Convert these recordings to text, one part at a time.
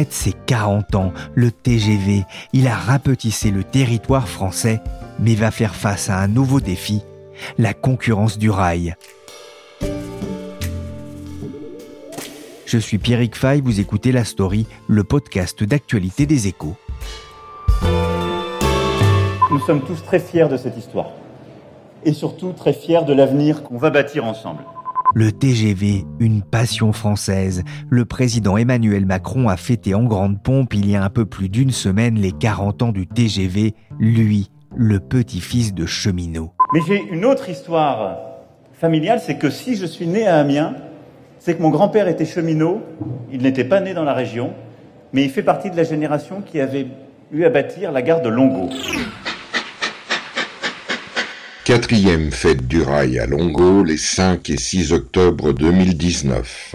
Fête ses 40 ans, le TGV, il a rapetissé le territoire français, mais va faire face à un nouveau défi, la concurrence du rail. Je suis Pierrick Fay, vous écoutez La Story, le podcast d'actualité des échos. Nous sommes tous très fiers de cette histoire et surtout très fiers de l'avenir qu'on va bâtir ensemble. Le TGV, une passion française. Le président Emmanuel Macron a fêté en grande pompe il y a un peu plus d'une semaine les 40 ans du TGV, lui, le petit-fils de cheminot. Mais j'ai une autre histoire familiale, c'est que si je suis né à Amiens, c'est que mon grand-père était cheminot, il n'était pas né dans la région, mais il fait partie de la génération qui avait eu à bâtir la gare de Longo. Quatrième fête du rail à Longo les 5 et 6 octobre 2019.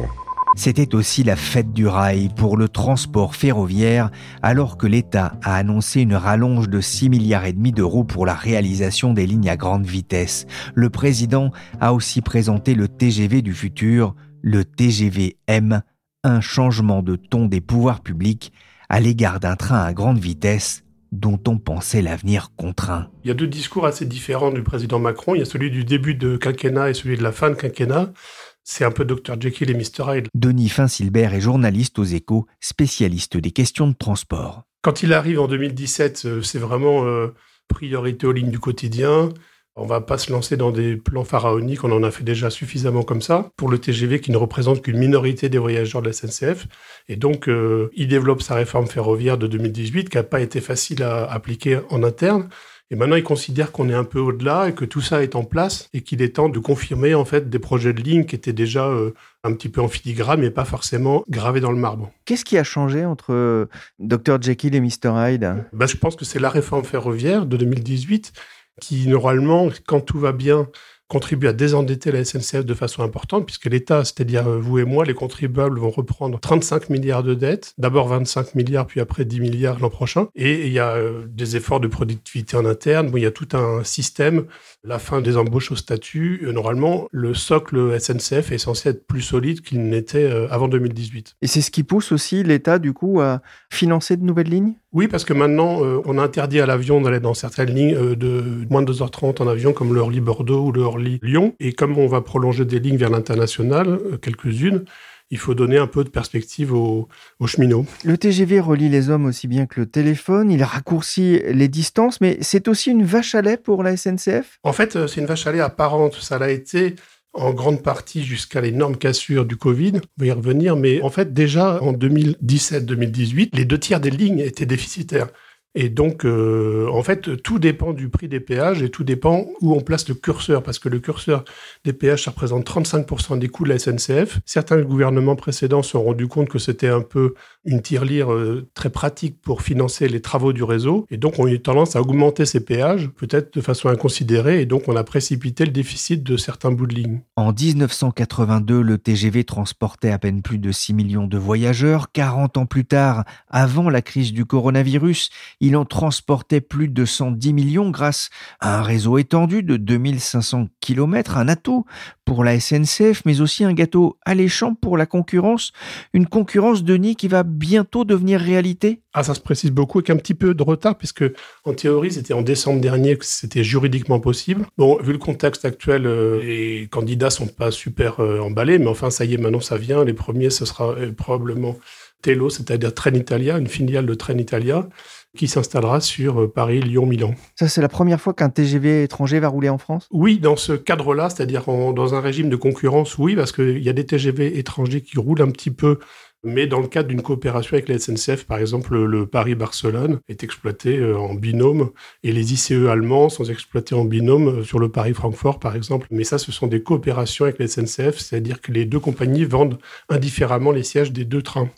C'était aussi la fête du rail pour le transport ferroviaire alors que l'État a annoncé une rallonge de 6 milliards et demi d'euros pour la réalisation des lignes à grande vitesse. Le président a aussi présenté le TGV du futur, le TGV M, un changement de ton des pouvoirs publics à l'égard d'un train à grande vitesse dont on pensait l'avenir contraint. Il y a deux discours assez différents du président Macron. Il y a celui du début de quinquennat et celui de la fin de quinquennat. C'est un peu Dr Jekyll et Mr Hyde. Denis Finsilbert est journaliste aux échos, spécialiste des questions de transport. Quand il arrive en 2017, euh, c'est vraiment euh, priorité aux lignes du quotidien. On va pas se lancer dans des plans pharaoniques, on en a fait déjà suffisamment comme ça, pour le TGV qui ne représente qu'une minorité des voyageurs de la SNCF. Et donc, euh, il développe sa réforme ferroviaire de 2018, qui n'a pas été facile à appliquer en interne. Et maintenant, il considère qu'on est un peu au-delà et que tout ça est en place et qu'il est temps de confirmer en fait des projets de ligne qui étaient déjà euh, un petit peu en filigrane mais pas forcément gravés dans le marbre. Qu'est-ce qui a changé entre euh, Dr Jekyll et Mr Hyde? Ben, Je pense que c'est la réforme ferroviaire de 2018 qui, normalement, quand tout va bien, contribue à désendetter la SNCF de façon importante, puisque l'État, c'est-à-dire euh, vous et moi, les contribuables, vont reprendre 35 milliards de dettes, d'abord 25 milliards, puis après 10 milliards l'an prochain. Et il y a euh, des efforts de productivité en interne, il y a tout un système, la fin des embauches au statut. Euh, normalement, le socle SNCF est censé être plus solide qu'il n'était avant 2018. Et c'est ce qui pousse aussi l'État, du coup, à financer de nouvelles lignes? Oui, parce que maintenant, on a interdit à l'avion d'aller dans certaines lignes de moins de 2h30 en avion, comme le Orly-Bordeaux ou le Lyon. Et comme on va prolonger des lignes vers l'international, euh, quelques-unes, il faut donner un peu de perspective aux, cheminots. Le TGV relie les hommes aussi bien que le téléphone, il raccourcit les distances, mais c'est aussi une vache à lait pour la SNCF En fait, euh, c'est une vache à lait apparente. Ça l'a été en grande partie jusqu'à l'énorme cassure du Covid. On va y revenir, mais en fait, déjà en 2017-2018, les deux tiers des lignes étaient déficitaires. Et donc, euh, en fait, tout dépend du prix des péages et tout dépend où on place le curseur, parce que le curseur des péages, ça représente 35% des coûts de la SNCF. Certains gouvernements précédents se sont rendus compte que c'était un peu une tirelire euh, très pratique pour financer les travaux du réseau, et donc on a eu tendance à augmenter ces péages, peut-être de façon inconsidérée, et donc on a précipité le déficit de certains bouts de ligne. En 1982, le TGV transportait à peine plus de 6 millions de voyageurs. 40 ans plus tard, avant la crise du coronavirus, il en transportait plus de 110 millions grâce à un réseau étendu de 2500 km, un atout pour la SNCF, mais aussi un gâteau alléchant pour la concurrence, une concurrence de nid qui va bientôt devenir réalité Ah, ça se précise beaucoup avec un petit peu de retard, puisque en théorie, c'était en décembre dernier que c'était juridiquement possible. Bon, vu le contexte actuel, euh, les candidats sont pas super euh, emballés, mais enfin, ça y est, maintenant ça vient. Les premiers, ce sera euh, probablement Telo, c'est-à-dire Trenitalia, une filiale de Trenitalia qui s'installera sur euh, Paris, Lyon, Milan. Ça, c'est la première fois qu'un TGV étranger va rouler en France? Oui, dans ce cadre-là, c'est-à-dire dans un régime de concurrence, oui, parce qu'il y a des TGV étrangers qui roulent un petit peu mais dans le cadre d'une coopération avec la SNCF, par exemple, le Paris-Barcelone est exploité euh, en binôme et les ICE allemands sont exploités en binôme euh, sur le Paris-Francfort, par exemple. Mais ça, ce sont des coopérations avec la SNCF, c'est-à-dire que les deux compagnies vendent indifféremment les sièges des deux trains.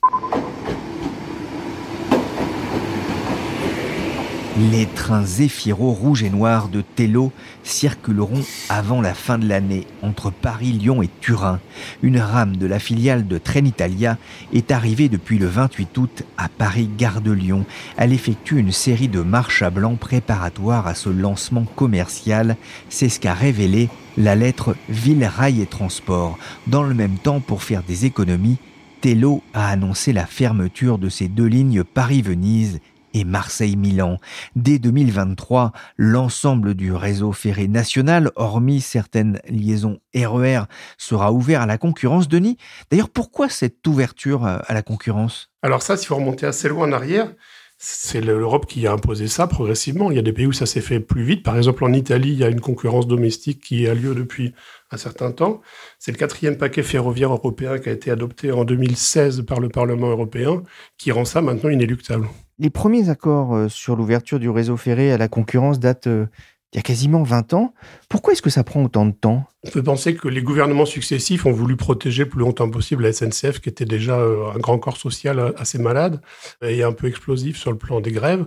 Les trains Zéphiro rouge et noir de Tello circuleront avant la fin de l'année entre Paris, Lyon et Turin. Une rame de la filiale de Trenitalia est arrivée depuis le 28 août à Paris-Gare de Lyon. Elle effectue une série de marches à blanc préparatoires à ce lancement commercial. C'est ce qu'a révélé la lettre Ville Rail et Transport. Dans le même temps, pour faire des économies, Tello a annoncé la fermeture de ses deux lignes Paris-Venise et Marseille-Milan. Dès 2023, l'ensemble du réseau ferré national, hormis certaines liaisons RER, e sera ouvert à la concurrence. Denis, d'ailleurs, pourquoi cette ouverture à la concurrence? Alors ça, s'il faut remonter assez loin en arrière, c'est l'Europe qui a imposé ça progressivement. Il y a des pays où ça s'est fait plus vite. Par exemple, en Italie, il y a une concurrence domestique qui a lieu depuis un certain temps. C'est le quatrième paquet ferroviaire européen qui a été adopté en 2016 par le Parlement européen, qui rend ça maintenant inéluctable. Les premiers accords euh, sur l'ouverture du réseau ferré à la concurrence datent euh, il y a quasiment 20 ans. Pourquoi est-ce que ça prend autant de temps? On peut penser que les gouvernements successifs ont voulu protéger le plus longtemps possible la SNCF, qui était déjà euh, un grand corps social assez malade et un peu explosif sur le plan des grèves.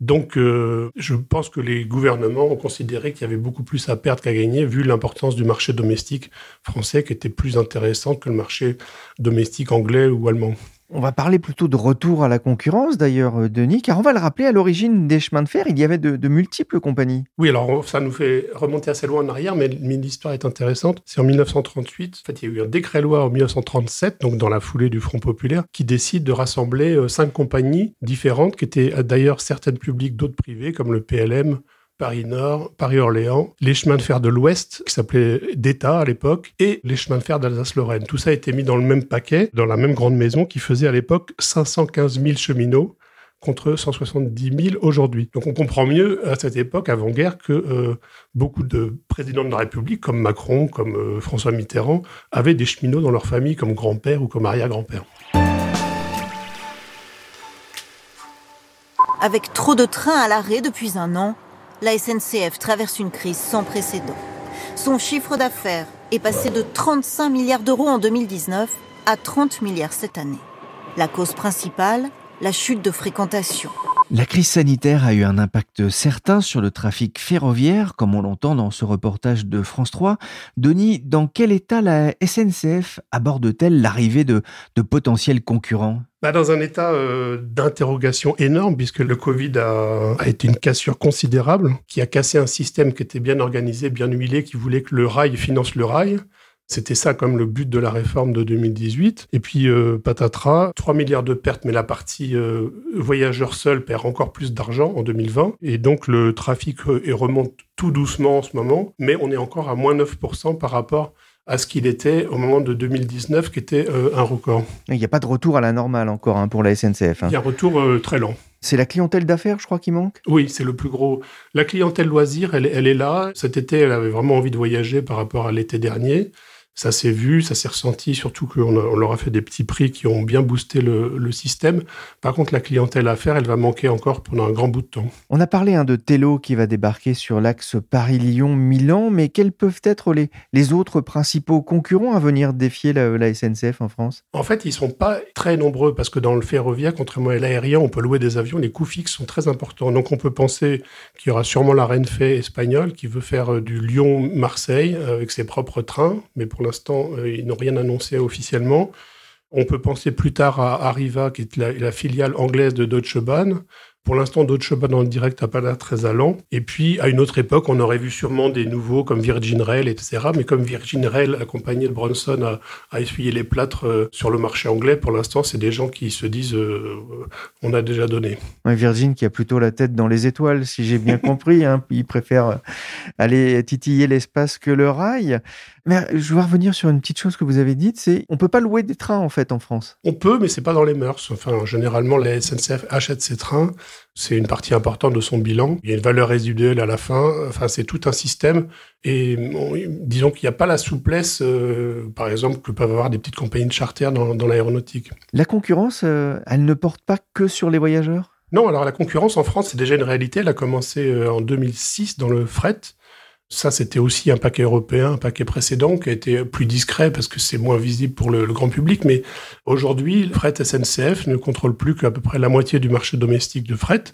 Donc, je pense que les gouvernements ont considéré qu'il y avait beaucoup plus à perdre qu'à gagner, vu l'importance du marché domestique français, qui était plus intéressant que le marché domestique anglais ou allemand. On va parler plutôt de retour à la concurrence d'ailleurs, euh, Denis, car on va le rappeler, à l'origine des chemins de fer, il y avait de, multiples compagnies. Oui, alors ça nous fait remonter assez loin en arrière, mais, l'histoire est intéressante. C'est en 1938, en fait, il y a eu un décret-loi en 1937, donc dans la foulée du Front populaire, qui décide de rassembler euh, cinq compagnies différentes, qui étaient euh, d'ailleurs certaines publiques, d'autres privées, comme le PLM, Paris-Nord, Paris-Orléans, les chemins de fer de l'Ouest, qui s'appelaient d'État à l'époque, et les chemins de fer d'Alsace-Lorraine. Tout ça a été mis dans le même paquet, dans la même grande maison, qui faisait à l'époque 515 000 cheminots contre 170 000 aujourd'hui. Donc on comprend mieux à cette époque, avant-guerre, que euh, beaucoup de présidents de la République, comme Macron, comme euh, François Mitterrand, avaient des cheminots dans leur famille comme grand-père ou comme arrière-grand-père. Avec trop de trains à l'arrêt depuis un an, la SNCF traverse une crise sans précédent. Son chiffre d'affaires est passé de 35 milliards d'euros en 2019 à 30 milliards cette année. La cause principale, la chute de fréquentation. La crise sanitaire a eu un impact certain sur le trafic ferroviaire, comme on l'entend dans ce reportage de France 3. Denis, dans quel état la SNCF aborde-t-elle l'arrivée de, potentiels concurrents? Bah, dans un état euh, d'interrogation énorme, puisque le Covid a, été une cassure considérable, qui a cassé un système qui était bien organisé, bien huilé, qui voulait que le rail finance le rail. C'était ça comme le but de la réforme de 2018. Et puis euh, patatras, 3 milliards de pertes, mais la partie euh, voyageurs seuls perd encore plus d'argent en 2020. Et donc le trafic remonte tout doucement en ce moment, mais on est encore à moins 9% par rapport à ce qu'il était au moment de 2019, qui était euh, un record. Il n'y a pas de retour à la normale encore hein, pour la SNCF. Hein. Il y a un retour euh, très lent. C'est la clientèle d'affaires, je crois, qui manque? Oui, c'est le plus gros. La clientèle loisir, elle, elle est là. Cet été, elle avait vraiment envie de voyager par rapport à l'été dernier. Ça s'est vu, ça s'est ressenti, surtout qu'on on leur a fait des petits prix qui ont bien boosté le, système. Par contre, la clientèle à faire, elle va manquer encore pendant un grand bout de temps. On a parlé hein, de Tello qui va débarquer sur l'axe Paris-Lyon-Milan, mais quels peuvent être les, les autres principaux concurrents à venir défier la, SNCF en France? En fait, ils ne sont pas très nombreux parce que dans le ferroviaire, contrairement à l'aérien, on peut louer des avions, les coûts fixes sont très importants. Donc on peut penser qu'il y aura sûrement la Renfe espagnole qui veut faire euh, du Lyon-Marseille euh, avec ses propres trains, mais pour l'instant, euh, ils n'ont rien annoncé officiellement. On peut penser plus tard à Arriva, qui est la, filiale anglaise de Deutsche Bahn, pour l'instant, Deutsche Bahn en direct n'a pas l'air très allant. Et puis, à une autre époque, on aurait vu sûrement des nouveaux comme Virgin Rail, etc. Mais comme Virgin Rail, accompagné de Bronson, a, a essuyé les plâtres euh, sur le marché anglais, pour l'instant, c'est des gens qui se disent euh, on a déjà donné. Virgin qui a plutôt la tête dans les étoiles, si j'ai bien compris. Hein. Il préfère aller titiller l'espace que le rail. Mais je veux revenir sur une petite chose que vous avez dite, c'est on peut pas louer des trains en fait en France. On peut, mais c'est pas dans les mœurs. Enfin, généralement, la SNCF achète ses trains. C'est une partie importante de son bilan. Il y a une valeur résiduelle à la fin. Enfin, c'est tout un système. Et disons qu'il n'y a pas la souplesse, euh, par exemple, que peuvent avoir des petites compagnies de charter dans, dans l'aéronautique. La concurrence, euh, elle ne porte pas que sur les voyageurs? Non, alors la concurrence en France, c'est déjà une réalité. Elle a commencé euh, en 2006 dans le fret. Ça, c'était aussi un paquet européen, un paquet précédent qui a été plus discret parce que c'est moins visible pour le, grand public. Mais aujourd'hui, le fret SNCF ne contrôle plus qu'à peu près la moitié du marché domestique de fret.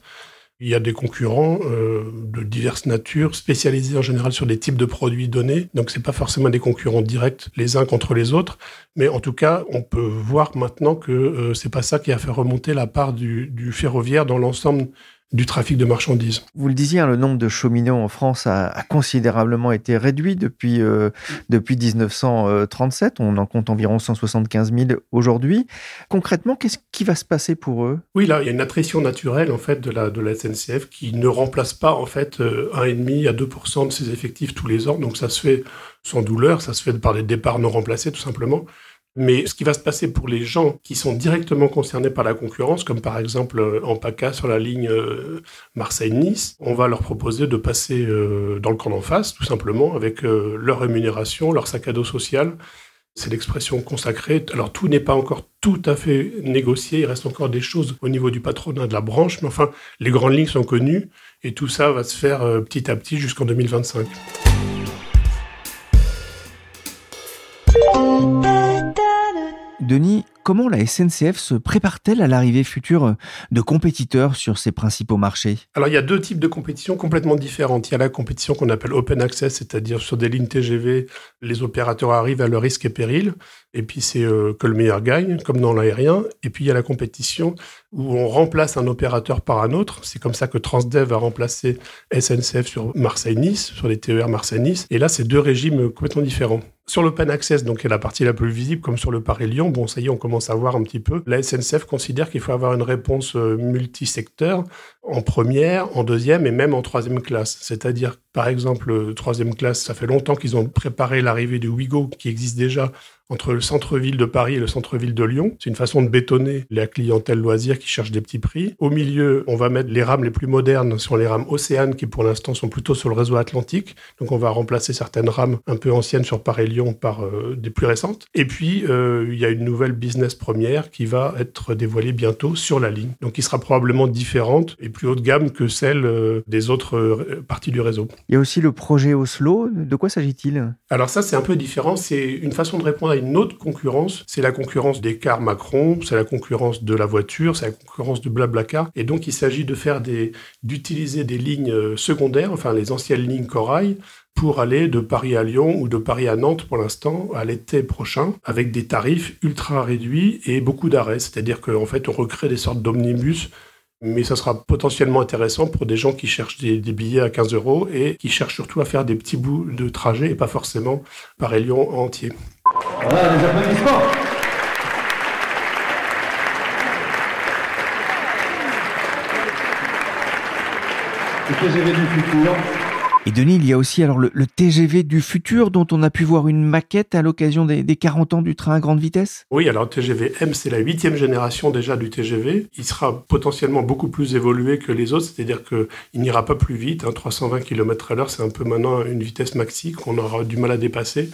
Il y a des concurrents euh, de diverses natures, spécialisés en général sur des types de produits donnés. Donc, c'est pas forcément des concurrents directs les uns contre les autres. Mais en tout cas, on peut voir maintenant que euh, c'est pas ça qui a fait remonter la part du, du ferroviaire dans l'ensemble du trafic de marchandises. Vous le disiez, hein, le nombre de cheminots en France a, considérablement été réduit depuis, euh, depuis 1937. On en compte environ 175 000 aujourd'hui. Concrètement, qu'est-ce qui va se passer pour eux? Oui, là, il y a une attrition naturelle en fait de la, de la SNCF qui ne remplace pas en fait 1,5 euh, à 2 de ses effectifs tous les ans. Donc ça se fait sans douleur, ça se fait par des départs non remplacés tout simplement. Mais ce qui va se passer pour les gens qui sont directement concernés par la concurrence, comme par exemple euh, en PACA sur la ligne euh, Marseille-Nice, on va leur proposer de passer euh, dans le camp d'en face, tout simplement, avec leur rémunération, leur sac à dos social. C'est l'expression consacrée. Alors tout n'est pas encore tout à fait négocié, il reste encore des choses au niveau du patronat de la branche, mais enfin, les grandes lignes sont connues et tout ça va se faire petit à petit jusqu'en 2025. Denis, comment la SNCF se prépare-t-elle à l'arrivée future de compétiteurs sur ses principaux marchés? Alors il y a deux types de compétitions complètement différentes. Il y a la compétition qu'on appelle open access, c'est-à-dire sur des lignes TGV, les opérateurs arrivent à leur risque et péril, et puis c'est euh, que le meilleur gagne, comme dans l'aérien. Et puis il y a la compétition où on remplace un opérateur par un autre. C'est comme ça que Transdev a remplacé SNCF sur Marseille-Nice, sur les TER Marseille-Nice. Et là, c'est deux régimes complètement différents. Sur l'open access, donc qui est la partie la plus visible, comme sur le Paris-Lyon, bon, ça y est, on commence à voir un petit peu. La SNCF considère qu'il faut avoir une réponse euh, multisecteur en première, en deuxième et même en troisième classe. C'est-à-dire, par exemple, troisième classe, ça fait longtemps qu'ils ont préparé l'arrivée du Wigo, qui existe déjà entre le centre-ville de Paris et le centre-ville de Lyon. C'est une façon de bétonner la clientèle loisir qui cherche des petits prix. Au milieu, on va mettre les rames les plus modernes sur les rames Océane qui pour l'instant sont plutôt sur le réseau Atlantique. Donc on va remplacer certaines rames un peu anciennes sur Paris-Lyon par euh, des plus récentes. Et puis euh, il y a une nouvelle business première qui va être dévoilée bientôt sur la ligne. Donc qui sera probablement différente plus haut de gamme que celle euh, des autres parties du réseau. Il y a aussi le projet Oslo. De quoi s'agit-il? Alors ça c'est un peu différent. C'est une façon de répondre une autre concurrence, c'est la concurrence des cars Macron, c'est la concurrence de la voiture, c'est la concurrence de Blablacar. Et donc, il s'agit de faire des, d'utiliser des lignes euh, secondaires, enfin les anciennes lignes Corail, pour aller de Paris à Lyon ou de Paris à Nantes pour l'instant à l'été prochain avec des tarifs ultra réduits et beaucoup d'arrêts. C'est-à-dire qu'en fait, on recrée des sortes d'omnibus mais ça sera potentiellement intéressant pour des gens qui cherchent des, billets à 15 euros et qui cherchent surtout à faire des petits bouts de trajet et pas forcément Paris-Lyon entier. Voilà, les applaudissements Le du futur et Denis, il y a aussi alors le, TGV du futur dont on a pu voir une maquette à l'occasion des, 40 ans du train à grande vitesse? Oui, alors TGV M, c'est la huitième génération déjà du TGV. Il sera potentiellement beaucoup plus évolué que les autres, c'est-à-dire qu'il n'ira pas plus vite. 320 km à l'heure, c'est un peu maintenant une vitesse maxi qu'on aura du mal à dépasser,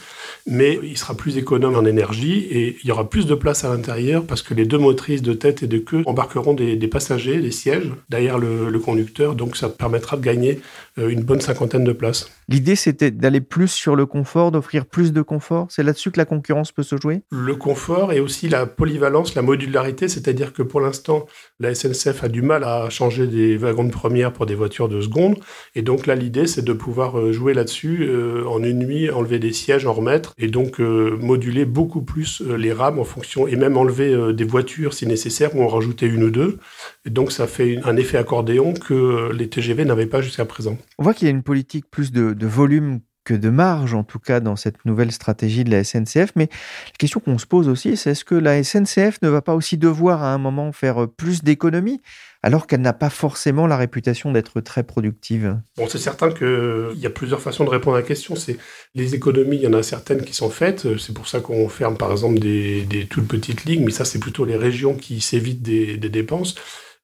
mais il sera plus économe en énergie et il y aura plus de place à l'intérieur parce que les deux motrices de tête et de queue embarqueront des, passagers, des sièges derrière le, le conducteur, donc ça permettra de gagner euh, une bonne cinquantaine de places. L'idée, c'était d'aller plus sur le confort, d'offrir plus de confort. C'est là-dessus que la concurrence peut se jouer? Le confort et aussi la polyvalence, la modularité, c'est-à-dire que pour l'instant, la SNCF a du mal à changer des wagons de première pour des voitures de seconde. Et donc là, l'idée, c'est de pouvoir euh, jouer là-dessus euh, en une nuit, enlever des sièges, en remettre, et donc moduler beaucoup plus les rames en fonction, et même enlever des voitures si nécessaire, ou en rajouter une ou deux. Et donc ça fait un effet accordéon que les TGV n'avaient pas jusqu'à présent. On voit qu'il y a une politique plus de, volume que de marge, en tout cas dans cette nouvelle stratégie de la SNCF. Mais la question qu'on se pose aussi, c'est est-ce que la SNCF ne va pas aussi devoir à un moment faire plus d'économies alors qu'elle n'a pas forcément la réputation d'être très productive? Bon, c'est certain qu'il y a plusieurs façons de répondre à la question. C'est les économies, il y en a certaines qui sont faites. C'est pour ça qu'on ferme par exemple des, toutes petites lignes, mais ça c'est plutôt les régions qui s'évitent des, des dépenses.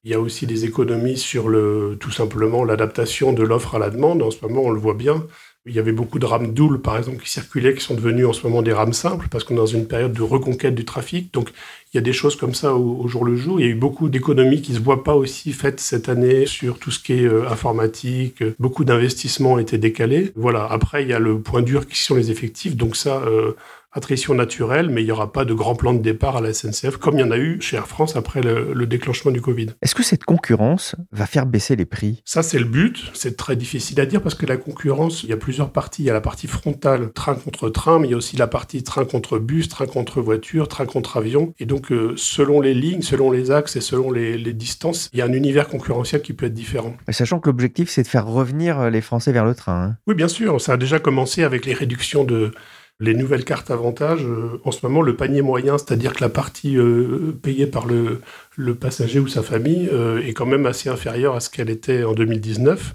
Il y a aussi des économies sur le, tout simplement l'adaptation de l'offre à la demande. En ce moment, on le voit bien. Il y avait beaucoup de rames doubles, par exemple, qui circulaient, qui sont devenues en ce moment des rames simples, parce qu'on est dans une période de reconquête du trafic. Donc, il y a des choses comme ça au, jour le jour. Il y a eu beaucoup d'économies qui ne se voient pas aussi faites cette année sur tout ce qui est euh, informatique. Beaucoup d'investissements ont été décalés. Voilà. Après, il y a le point dur qui sont les effectifs. Donc ça, euh, attrition naturelle, mais il n'y aura pas de grand plan de départ à la SNCF, comme il y en a eu chez Air France après le, déclenchement du Covid. Est-ce que cette concurrence va faire baisser les prix? Ça, c'est le but. C'est très difficile à dire parce que la concurrence, il y a plusieurs parties. Il y a la partie frontale, train contre train, mais il y a aussi la partie train contre bus, train contre voiture, train contre avion. Et donc, euh, selon les lignes, selon les axes et selon les, distances, il y a un univers concurrentiel qui peut être différent. sachant que l'objectif, c'est de faire revenir les Français vers le train. Hein. Oui, bien sûr. Ça a déjà commencé avec les réductions de les nouvelles cartes avantages, euh, en ce moment, le panier moyen, c'est-à-dire que la partie euh, payée par le, passager ou sa famille, euh, est quand même assez inférieure à ce qu'elle était en 2019.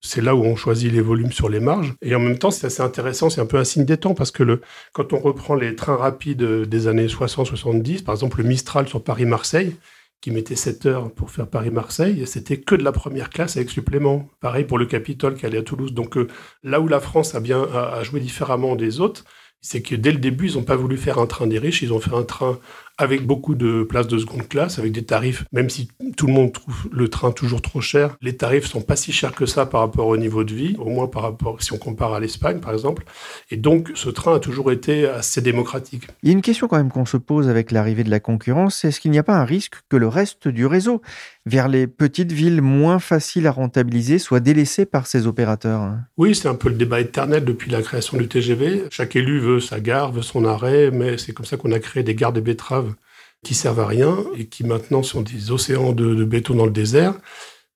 C'est là où on choisit les volumes sur les marges. Et en même temps, c'est assez intéressant, c'est un peu un signe des temps, parce que quand on reprend les trains rapides des années 60-70, par exemple le Mistral sur Paris-Marseille, qui mettait 7 heures pour faire Paris-Marseille, c'était que de la première classe avec supplément. Pareil pour le Capitole qui allait à Toulouse. Donc là où la France a bien a joué différemment des autres, c'est que dès le début, ils n'ont pas voulu faire un train des riches, ils ont fait un train avec beaucoup de places de seconde classe, avec des tarifs, même si tout le monde trouve le train toujours trop cher, les tarifs sont pas si chers que ça par rapport au niveau de vie, au moins par rapport, si on compare à l'Espagne par exemple. Et donc, ce train a toujours été assez démocratique. Il y a une question quand même qu'on se pose avec l'arrivée de la concurrence, est-ce qu'il n'y a pas un risque que le reste du réseau, vers les petites villes moins faciles à rentabiliser, soit délaissé par ces opérateurs Oui, c'est un peu le débat éternel depuis la création du TGV. Chaque élu veut sa gare, veut son arrêt, mais c'est comme ça qu'on a créé des gares de betteraves qui servent à rien et qui maintenant sont des océans de, béton dans le désert.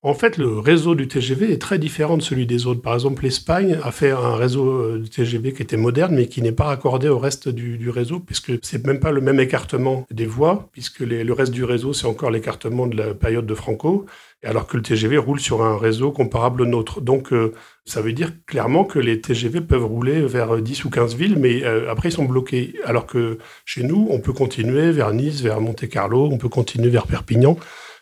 En fait, le réseau du TGV est très différent de celui des autres. Par exemple, l'Espagne a fait un réseau euh, du TGV qui était moderne, mais qui n'est pas raccordé au reste du, réseau, puisque c'est même pas le même écartement des voies, puisque le reste du réseau, c'est encore l'écartement de la période de Franco alors que le TGV roule sur un réseau comparable au nôtre. Donc, euh, ça veut dire clairement que les TGV peuvent rouler vers 10 ou 15 villes, mais euh, après, ils sont bloqués. Alors que chez nous, on peut continuer vers Nice, vers Monte-Carlo, on peut continuer vers Perpignan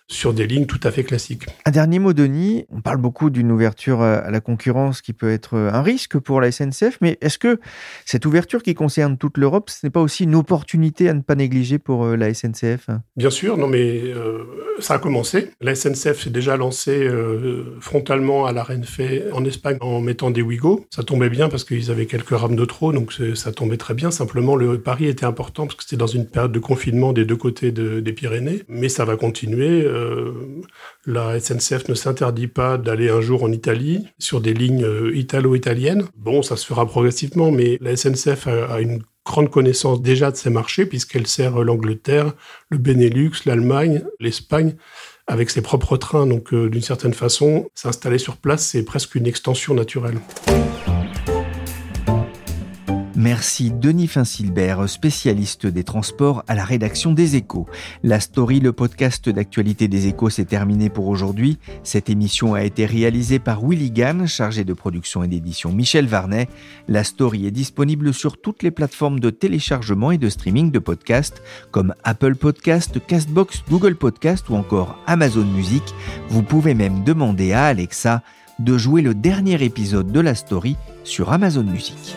sur des lignes tout à fait classiques. Un dernier mot, Denis. On parle beaucoup d'une ouverture à la concurrence qui peut être un risque pour la SNCF, mais est-ce que cette ouverture qui concerne toute l'Europe, ce n'est pas aussi une opportunité à ne pas négliger pour euh, la SNCF Bien sûr, non mais euh, ça a commencé. La SNCF s'est déjà lancée euh, frontalement à la Renfe en Espagne en mettant des Ouigo. Ça tombait bien parce qu'ils avaient quelques rames de trop, donc ça tombait très bien. Simplement, le pari était important parce que c'était dans une période de confinement des deux côtés des Pyrénées, mais ça va continuer euh, la SNCF ne s'interdit pas d'aller un jour en Italie sur des lignes euh, italo-italiennes. Bon, ça se fera progressivement, mais la SNCF a, une grande connaissance déjà de ces marchés puisqu'elle sert l'Angleterre, le Benelux, l'Allemagne, l'Espagne avec ses propres trains. Donc, euh, d'une certaine façon, s'installer sur place, c'est presque une extension naturelle. Merci Denis Finsilbert, spécialiste des transports à la rédaction des Échos. La story, le podcast d'actualité des Échos, s'est terminé pour aujourd'hui. Cette émission a été réalisée par Willy Gann, chargé de production et d'édition Michel Varnet. La story est disponible sur toutes les plateformes de téléchargement et de streaming de podcasts comme Apple Podcast, Castbox, Google Podcast ou encore Amazon Music. Vous pouvez même demander à Alexa de jouer le dernier épisode de la story sur Amazon Music.